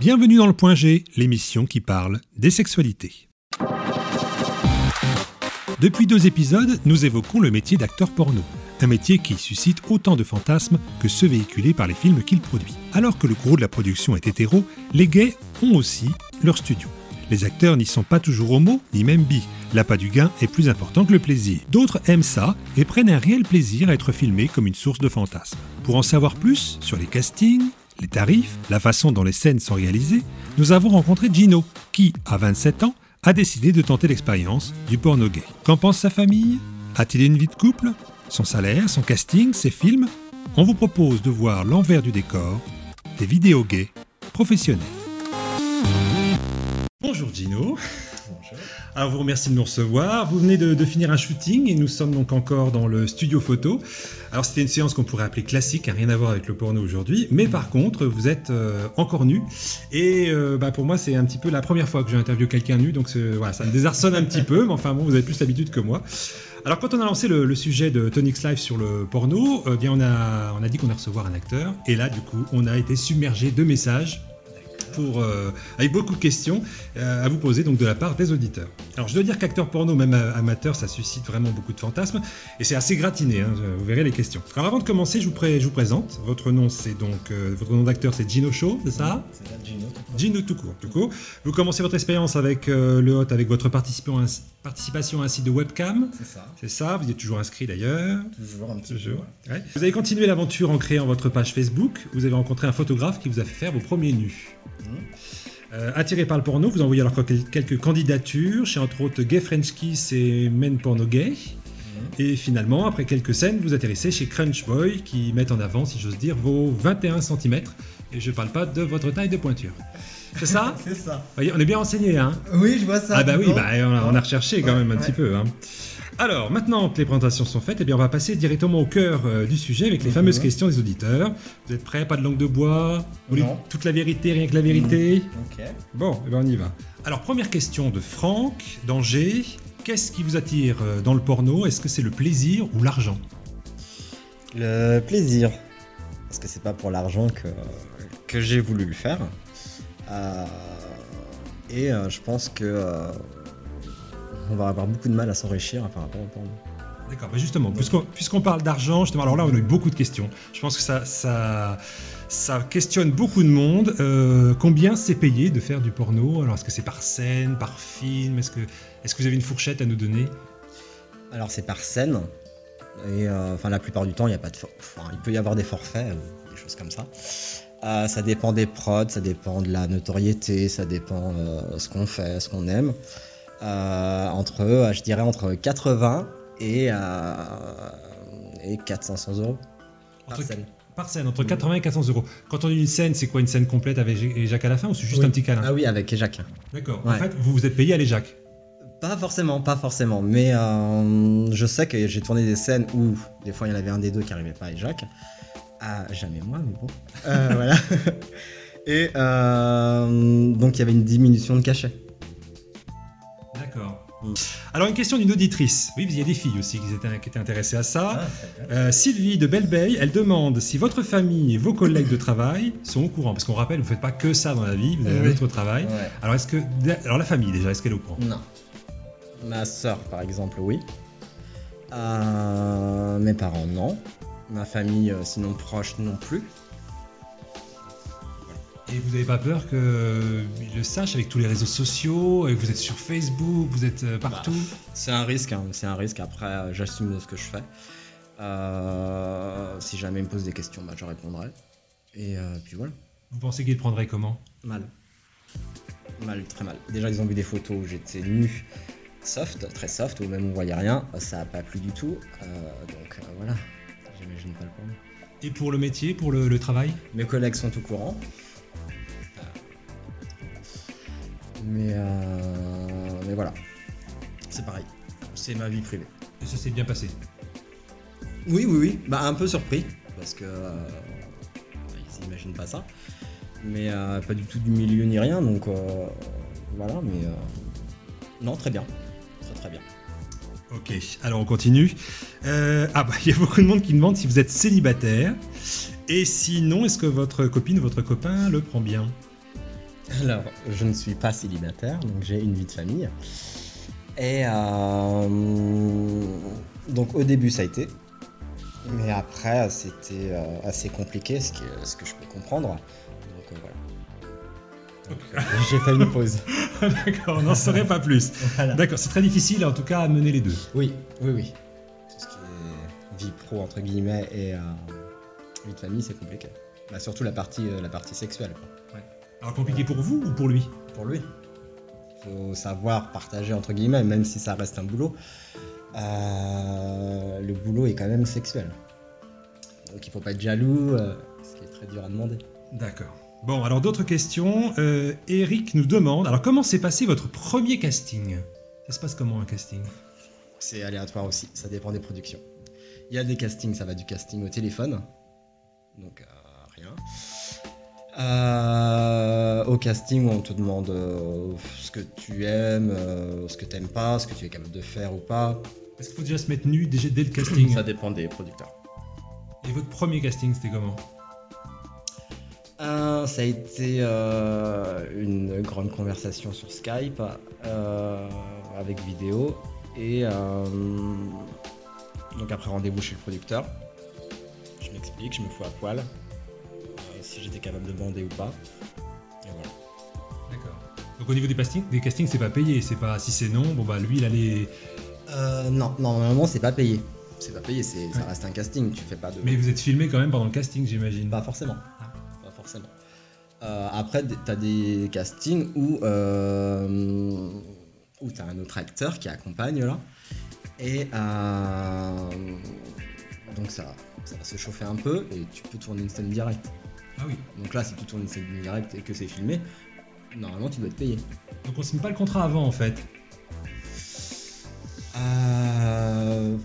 Bienvenue dans le Point G, l'émission qui parle des sexualités. Depuis deux épisodes, nous évoquons le métier d'acteur porno. Un métier qui suscite autant de fantasmes que ceux véhiculés par les films qu'il produit. Alors que le gros de la production est hétéro, les gays ont aussi leur studio. Les acteurs n'y sont pas toujours homo, ni même bi. L'appât du gain est plus important que le plaisir. D'autres aiment ça et prennent un réel plaisir à être filmés comme une source de fantasmes. Pour en savoir plus sur les castings, les tarifs, la façon dont les scènes sont réalisées, nous avons rencontré Gino, qui, à 27 ans, a décidé de tenter l'expérience du porno gay. Qu'en pense sa famille? A-t-il une vie de couple? Son salaire, son casting, ses films? On vous propose de voir l'envers du décor des vidéos gays professionnels. Bonjour Gino. Alors, vous remercie de nous recevoir. Vous venez de, finir un shooting et nous sommes donc encore dans le studio photo. Alors, c'était une séance qu'on pourrait appeler classique, hein, rien à voir avec le porno aujourd'hui. Mais par contre, vous êtes euh, encore nu. Et euh, bah, pour moi, c'est un petit peu la première fois que j'interviewe quelqu'un nu. Donc, ça me désarçonne un petit peu. Mais enfin, bon, vous avez plus l'habitude que moi. Alors, quand on a lancé le, sujet de Tonyx Live sur le porno, euh, bien, on a, on a dit qu'on allait recevoir un acteur. Et là, du coup, on a été submergé de messages pour, euh, avec beaucoup de questions euh, à vous poser donc de la part des auditeurs. Alors je dois dire qu'acteur porno, même amateur, ça suscite vraiment beaucoup de fantasmes et c'est assez gratiné, hein, vous verrez les questions. Alors avant de commencer, je vous, pré je vous présente. Votre nom c'est donc, euh, votre nom d'acteur c'est Gino Show, c'est ça? C'est ça, Gino. Gino tout court, tout court. Vous commencez votre expérience avec le hot, avec votre participation ainsi de webcam? C'est ça. C'est ça, vous y êtes toujours inscrit d'ailleurs. Toujours un petit toujours. peu. Ouais. Vous avez continué l'aventure en créant votre page Facebook. Vous avez rencontré un photographe qui vous a fait faire vos premiers nus. Euh, attiré par le porno, vous envoyez alors quelques candidatures chez entre autres Gay French Kiss et Men Porno Gay. Mmh. Et finalement, après quelques scènes, vous atterrissez chez Crunch Boy qui met en avant, si j'ose dire, vos 21 cm. Et je parle pas de votre taille de pointure. C'est ça C'est ça. Voyez, on est bien renseigné, hein Oui, je vois ça. Ah bah oui, bah, on, a, on, a, recherché quand ouais, même un ouais. petit peu. Hein. Alors, maintenant que les présentations sont faites, eh bien, on va passer directement au cœur euh, du sujet avec les mmh. fameuses questions des auditeurs. Vous êtes prêts? Pas de langue de bois? Vous voulez toute la vérité, rien que la vérité? Mmh. Ok. Bon, eh bien, on y va. Alors, première question de Franck, d'Angers. Qu'est-ce qui vous attire euh, dans le porno? Est-ce que c'est le plaisir ou l'argent? Le plaisir. Parce que c'est pas pour l'argent que, que j'ai voulu le faire. Euh, et euh, je pense que on va avoir beaucoup de mal à s'enrichir par rapport au porno. D'accord, bah justement, puisqu'on puisqu parle d'argent, justement, alors là on a eu beaucoup de questions. Je pense que ça, ça, ça questionne beaucoup de monde. Euh, combien c'est payé de faire du porno? Alors est-ce que c'est par scène, par film? Est-ce que, est que vous avez une fourchette à nous donner? Alors c'est par scène. Et euh, enfin la plupart du temps il y a pas de, enfin, il peut y avoir des forfaits, des choses comme ça. Euh, ça dépend des prods, ça dépend de la notoriété, ça dépend ce qu'on fait, ce qu'on aime. Euh, entre, je dirais, entre 80 et, euh, et 400-500 euros par entre, scène. Par scène, entre 80 et 400 euros. Quand on dit une scène, c'est quoi une scène complète avec Jacques à la fin ou c'est juste oui. un petit câlin Ah oui, avec Jacques. D'accord. Ouais. En fait, vous vous êtes payé à Jacques pas forcément, pas forcément, mais euh, je sais que j'ai tourné des scènes où des fois il y en avait un des deux qui arrivait pas à Jacques. Ah, jamais moi, mais bon. Euh, voilà. Et euh, donc il y avait une diminution de cachet. Mmh. Alors une question d'une auditrice. Oui, il y a des filles aussi qui étaient, qui étaient intéressées à ça. Ah, euh, Sylvie de Belleveille, elle demande si votre famille et vos collègues de travail sont au courant. Parce qu'on rappelle, vous ne faites pas que ça dans la vie, vous avez mmh. votre travail. Ouais. Alors est-ce que, alors la famille déjà, est-ce qu'elle est au courant? Non. Ma soeur, par exemple, oui. Euh, mes parents, non. Ma famille, euh, sinon proche, non plus. Et vous n'avez pas peur qu'ils le sachent avec tous les réseaux sociaux, et vous êtes sur Facebook, vous êtes euh, partout bah, C'est un risque, hein, c'est un risque. Après, euh, j'assume ce que je fais. Euh, si jamais ils me posent des questions, bah, je répondrai. Et euh, puis voilà. Vous pensez qu'ils le prendraient comment? Mal. Mal, très mal. Déjà, ils ont vu des photos où j'étais nu, soft, très soft, où même on voyait rien. Ça n'a pas plu du tout. Euh, donc voilà, j'imagine pas le problème. Et pour le métier, pour le, le travail? Mes collègues sont au courant. Mais, euh, mais voilà, c'est pareil. C'est ma vie privée. Et ça s'est bien passé Oui, oui, oui. Bah, un peu surpris, parce que euh, ils s'imaginent pas ça. Mais euh, pas du tout du milieu ni rien, donc euh, voilà, mais non, très bien. Très, très bien. Ok, alors on continue. ah bah, il y a beaucoup de monde qui demande si vous êtes célibataire. Et sinon, est-ce que votre copine ou votre copain le prend bien? Alors, je ne suis pas célibataire, donc j'ai une vie de famille. Et euh, donc au début ça a été, mais après c'était euh, assez compliqué, ce, qui est- ce que je peux comprendre. Donc euh, voilà. J'ai fait une pause. D'accord, on n'en saurait pas plus. Voilà. D'accord, c'est très difficile en tout cas à mener les deux. Oui, oui, oui. Tout ce qui est vie pro entre guillemets et euh, vie de famille, c'est compliqué. Bah, surtout la partie, euh, la partie sexuelle. quoi. Alors compliqué pour vous ou pour lui Pour lui, faut savoir partager entre guillemets, même si ça reste un boulot. euh, le boulot est quand même sexuel. Donc il faut pas être jaloux, euh, ce qui est très dur à demander. D'accord. Bon, alors d'autres questions. Euh, Eric nous demande, alors comment s'est passé votre premier casting? Ça se passe comment un casting? C'est aléatoire aussi, ça dépend des productions. Il y a des castings, ça va du casting au téléphone, donc euh, rien. Au casting, on te demande euh, ce que tu aimes, euh, ce que tu n'aimes pas, ce que tu es capable de faire ou pas. Est-ce qu'il faut déjà se mettre nu déjà dès le casting Ça dépend des producteurs. Et votre premier casting, c'était comment? Euh, ça a été euh, une grande conversation sur Skype euh, avec vidéo et euh, donc après rendez-vous chez le producteur. Je m'explique, je me fous à poil euh, si j'étais capable de bander ou pas. Voilà. D'accord. Donc au niveau des castings, des castings, c'est pas payé. C'est pas si c'est non, bon bah lui il allait. Euh, non, normalement c'est pas payé. C'est pas payé, c'est, ça reste un casting, tu fais pas de. Mais vous êtes filmé quand même pendant le casting, j'imagine. Pas forcément. Ah. Pas forcément. Euh, après, t'as des castings où, euh, où t'as un autre acteur qui accompagne là. Et euh, donc ça, ça va se chauffer un peu et tu peux tourner une scène directe. Ah oui. Donc là, si tu tournes une scène directe et que c'est filmé, normalement tu dois être payé. Donc on signe pas le contrat avant en fait. Euh...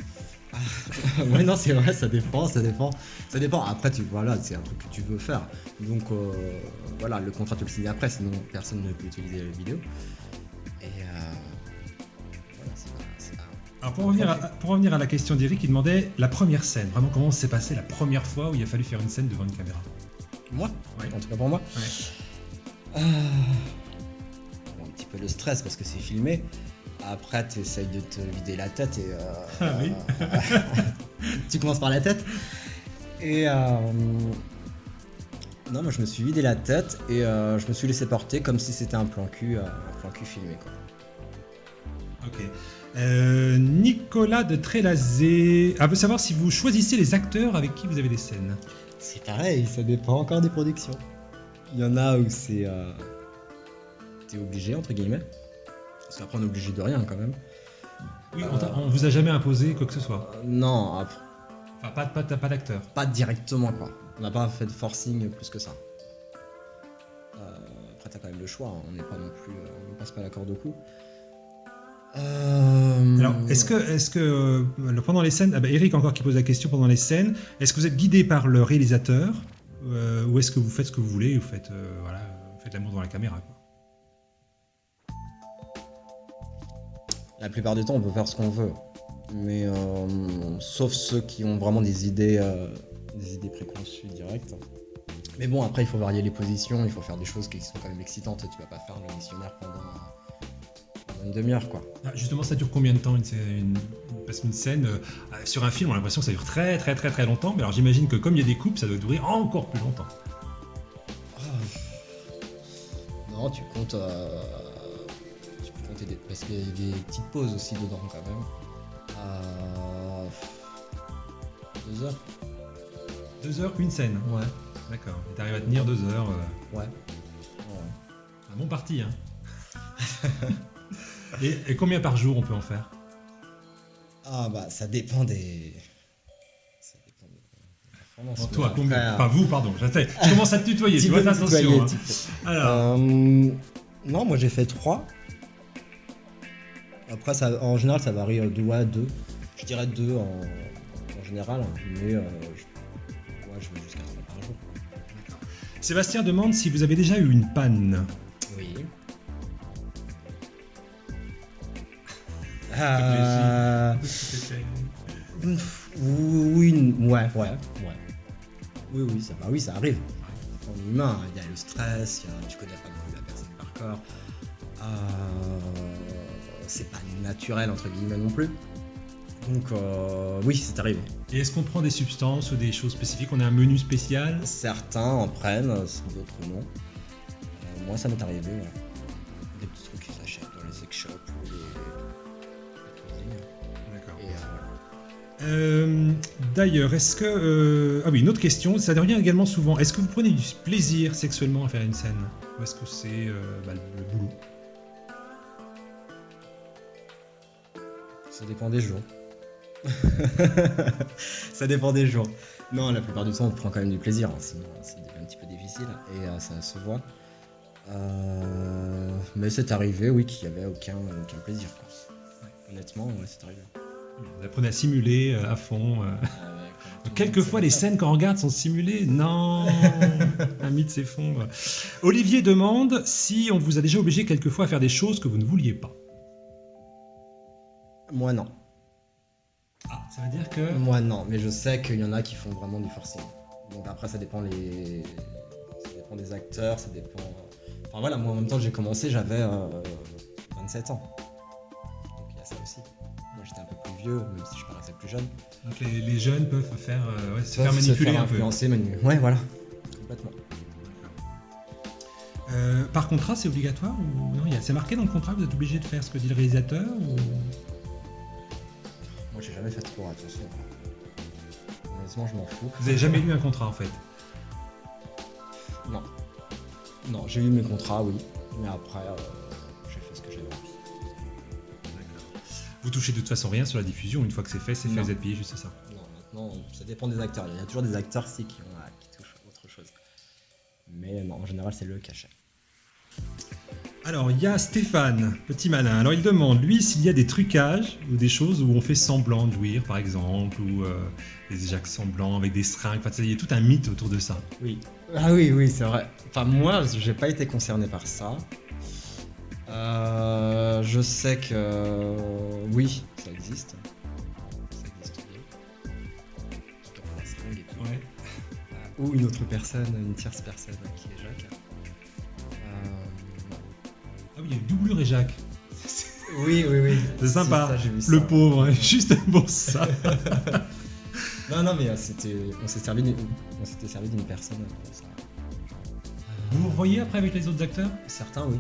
ah, ouais, non, c'est vrai, ça dépend, ça dépend. Ça dépend. Après, tu voilà, c'est un truc que tu veux faire. Donc, euh, voilà, le contrat, tu le signes après, sinon personne ne peut utiliser la vidéo. Et euh, voilà, c'est pas, c'est pas- Alors pour revenir, à, pour revenir à la question d'Eric, il demandait la première scène. Vraiment comment s'est passé la première fois où il a fallu faire une scène devant une caméra? Moi, Ouais. en tout cas pour moi. Ouais. Euh, bon, un petit peu le stress parce que c'est filmé. Après, tu essayes de te vider la tête et. euh, Ah oui. tu commences par la tête. Et. euh, non, moi je me suis vidé la tête et euh, je me suis laissé porter comme si c'était un plan cul, un plan cul filmé. Quoi. Ok. Euh, Nicolas de Trélazé ah, veut savoir si vous choisissez les acteurs avec qui vous avez des scènes. C'est pareil, ça dépend encore des productions. Il y en a où c'est. euh, T'es obligé, entre guillemets. Parce qu'après, on est obligé de rien quand même. Oui, on, on vous a jamais imposé quoi que ce soit. Euh, non, après, Enfin, pas, pas, pas d'acteur. pas directement quoi. On n'a pas fait de forcing plus que ça. Euh, après, t'as quand même le choix, hein. on n'est pas non plus. euh, on ne passe pas la corde au cou. Euh, Alors, est-ce que, est-ce que euh, pendant les scènes, ah bah, Eric encore qui pose la question pendant les scènes, est-ce que vous êtes guidé par le réalisateur euh, ou est-ce que vous faites ce que vous voulez, vous faites, euh, voilà, vous faites l'amour devant la caméra quoi? La plupart du temps, on peut faire ce qu'on veut. Mais euh, sauf ceux qui ont vraiment des idées, euh, des idées préconçues directes. Mais bon, après, il faut varier les positions, il faut faire des choses qui sont quand même excitantes. Tu vas pas faire le missionnaire pendant une demi-heure, quoi. Ah, justement, ça dure combien de temps une, scène- une- Parce qu'une scène, euh, sur un film, on a l'impression que ça dure très très très très longtemps, mais alors j'imagine que comme il y a des coupes, ça doit durer encore plus longtemps. Non, tu comptes. euh, tu peux compter des. Parce qu'il y a des petites pauses aussi dedans, quand même. Euh, deux heures Deux heures, une scène. Ouais. D'accord. Et t'arrives à tenir deux heures. euh, Ouais. un bon parti, hein. et, et combien par jour on peut en faire? Ah, bah, ça dépend des. Ça dépend des Toi, combien? euh, Enfin, vous, pardon. Je, commence à te tutoyer, tu vois, attention. hein. Alors, Euh, non, moi j'ai fait 3. Après, ça, en général, ça varie de 2 à 2. Je dirais 2 en, en général, mais euh, je, ouais, je vais jusqu'à 3 par jour. Sébastien demande si vous avez déjà eu une panne. Euh, pff, oui, ouais, ouais, ouais. Oui, oui, ça, bah oui, ça arrive. on est humain, il y a le stress, il y a, tu connais pas la personne par corps. Euh, c'est pas naturel entre guillemets non plus. Donc euh, oui, c'est arrivé. Et est-ce qu'on prend des substances ou des choses spécifiques? On a un menu spécial? Certains en prennent, d'autres non. Euh, moi, ça m'est arrivé. ouais. Des petits trucs qu'ils s'achètent dans les sex shops ou les. Euh, D'ailleurs, est-ce que... euh, Ah oui, une autre question, ça revient également souvent. Est-ce que vous prenez du plaisir sexuellement à faire une scène? Ou est-ce que c'est euh, bah, le boulot? Ça dépend des jours. ça dépend des jours. Non, la plupart du temps, on prend quand même du plaisir, hein, sinon c'est un petit peu difficile et ça se voit. Mais c'est arrivé, oui, qu'il n'y avait aucun, aucun plaisir. quoi. Honnêtement, c'est arrivé. Vous apprenez à simuler euh, à fond. euh. Quelquefois, les scènes qu'on regarde sont simulées. Non Un mythe s'effondre. Olivier demande si on vous a déjà obligé quelquefois à faire des choses que vous ne vouliez pas. Moi, non. Ah, ça veut dire que... Moi, non, mais je sais qu'il y en a qui font vraiment du forcing. Donc après, ça dépend les, ça dépend des acteurs, ça dépend. Enfin voilà, moi en même temps, j'ai commencé, j'avais euh, 27 ans. Vieux, même si je paraissais plus jeune. Donc les, les jeunes peuvent faire, euh, ouais, se faire manipuler faire un peu. manu- Ouais, voilà. Complètement. Euh, par contrat, c'est obligatoire ou non? C'est marqué dans le contrat, vous êtes obligé de faire ce que dit le réalisateur ou... Moi, j'ai jamais fait trop attention. Honnêtement, je m'en fous. Vous avez jamais lu un contrat en fait? Non. Non, j'ai eu mes contrats, oui. Mais après, euh, Vous touchez de toute façon rien sur la diffusion, une fois que c'est fait, c'est fait, vous êtes payé juste ça. Non, maintenant, ça dépend des acteurs. Il y a toujours des acteurs si qui, ont, qui touchent autre chose. Mais non, en général, c'est le cachet. Alors, il y a Stéphane, petit malin. Alors, il demande, lui, s'il y a des trucages ou des choses où on fait semblant de jouir, par exemple, ou euh, des éjacs semblants avec des seringues. Enfin, il y a tout un mythe autour de ça. Oui. Ah oui, oui, c'est vrai. Enfin, moi, j'ai pas été concerné par ça. Euh, je sais que oui, ça existe. Ça existe bien. Qui prend la seringue et tout. Ouais. Euh, ou une autre personne, une tierce personne qui est Jacques. Euh, Ah oui, il y a eu doublure et Jacques. Oui, oui, oui. C'est sympa. Ça, j'ai vu ça. Le pauvre, juste pour ça. Non, non, mais euh, c'était, on s'est servi, on s'était servi d'une personne pour ça. Vous vous revoyez après avec les autres acteurs? Certains, oui.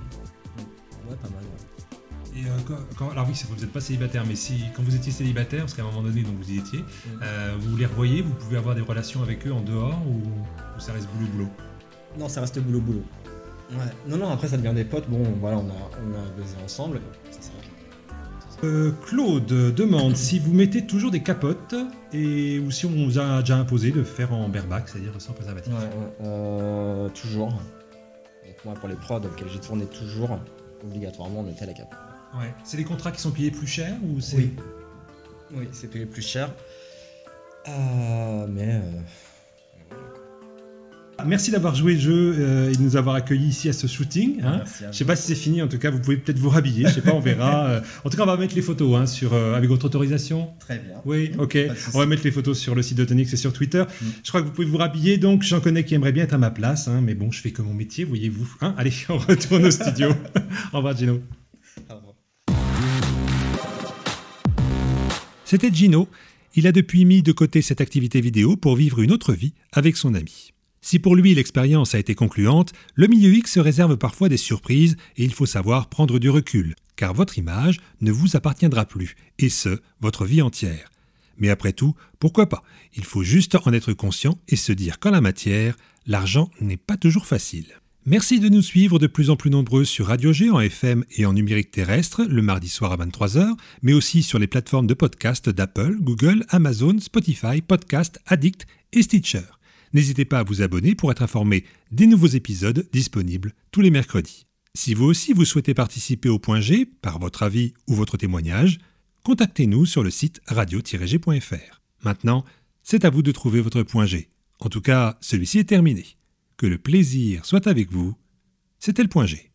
Ouais, pas mal. ouais. Et euh, quand, quand- alors oui, vous n'êtes pas célibataire, mais si quand vous étiez célibataire, parce qu'à un moment donné, donc vous y étiez, euh, vous les revoyez, vous pouvez avoir des relations avec eux en dehors ou, ou ça reste boulot boulot? Non, ça reste boulot boulot. Ouais. Non, non, après ça devient des potes. Bon, voilà, on a, on a baisé ensemble. Ça là. Euh, Claude demande si vous mettez toujours des capotes et ou si on vous a déjà imposé de faire en bareback, c'est-à-dire sans préservatif. Ouais. Euh, toujours. Moi, pour les prods auxquels j'ai tourné toujours, obligatoirement, on mettait la cape. Ouais. C'est des contrats qui sont payés plus cher ou c'est Oui. Oui, c'est payé plus cher. Euh, mais. Merci d'avoir joué le jeu euh, et de nous avoir accueillis ici à ce shooting. hein. merci à Je sais pas si c'est fini, en tout cas, vous pouvez peut-être vous rhabiller, je sais pas, on verra. Euh, en tout cas, on va mettre les photos hein, sur, euh, avec votre autorisation. Très bien. Oui, ok. On va mettre les photos sur le site de Tonix et sur Twitter. Mm. Je crois que vous pouvez vous rhabiller, donc j'en connais qui aimeraient bien être à ma place, hein, mais bon, je fais que mon métier, voyez-vous. Hein Allez, on retourne au studio. Au revoir, Gino. Au revoir. C'était Gino. Il a depuis mis de côté cette activité vidéo pour vivre une autre vie avec son ami. Si pour lui l'expérience a été concluante, le milieu X se réserve parfois des surprises et il faut savoir prendre du recul, car votre image ne vous appartiendra plus, et ce, votre vie entière. Mais après tout, pourquoi pas? Il faut juste en être conscient et se dire qu'en la matière, l'argent n'est pas toujours facile. Merci de nous suivre de plus en plus nombreux sur Radio G en FM et en numérique terrestre le mardi soir à 23h, mais aussi sur les plateformes de podcast d'Apple, Google, Amazon, Spotify, Podcast, Addict et Stitcher. N'hésitez pas à vous abonner pour être informé des nouveaux épisodes disponibles tous les mercredis. Si vous aussi vous souhaitez participer au point G par votre avis ou votre témoignage, contactez-nous sur le site radio-g.fr. Maintenant, c'est à vous de trouver votre point G. En tout cas, celui-ci est terminé. Que le plaisir soit avec vous. C'était le point G.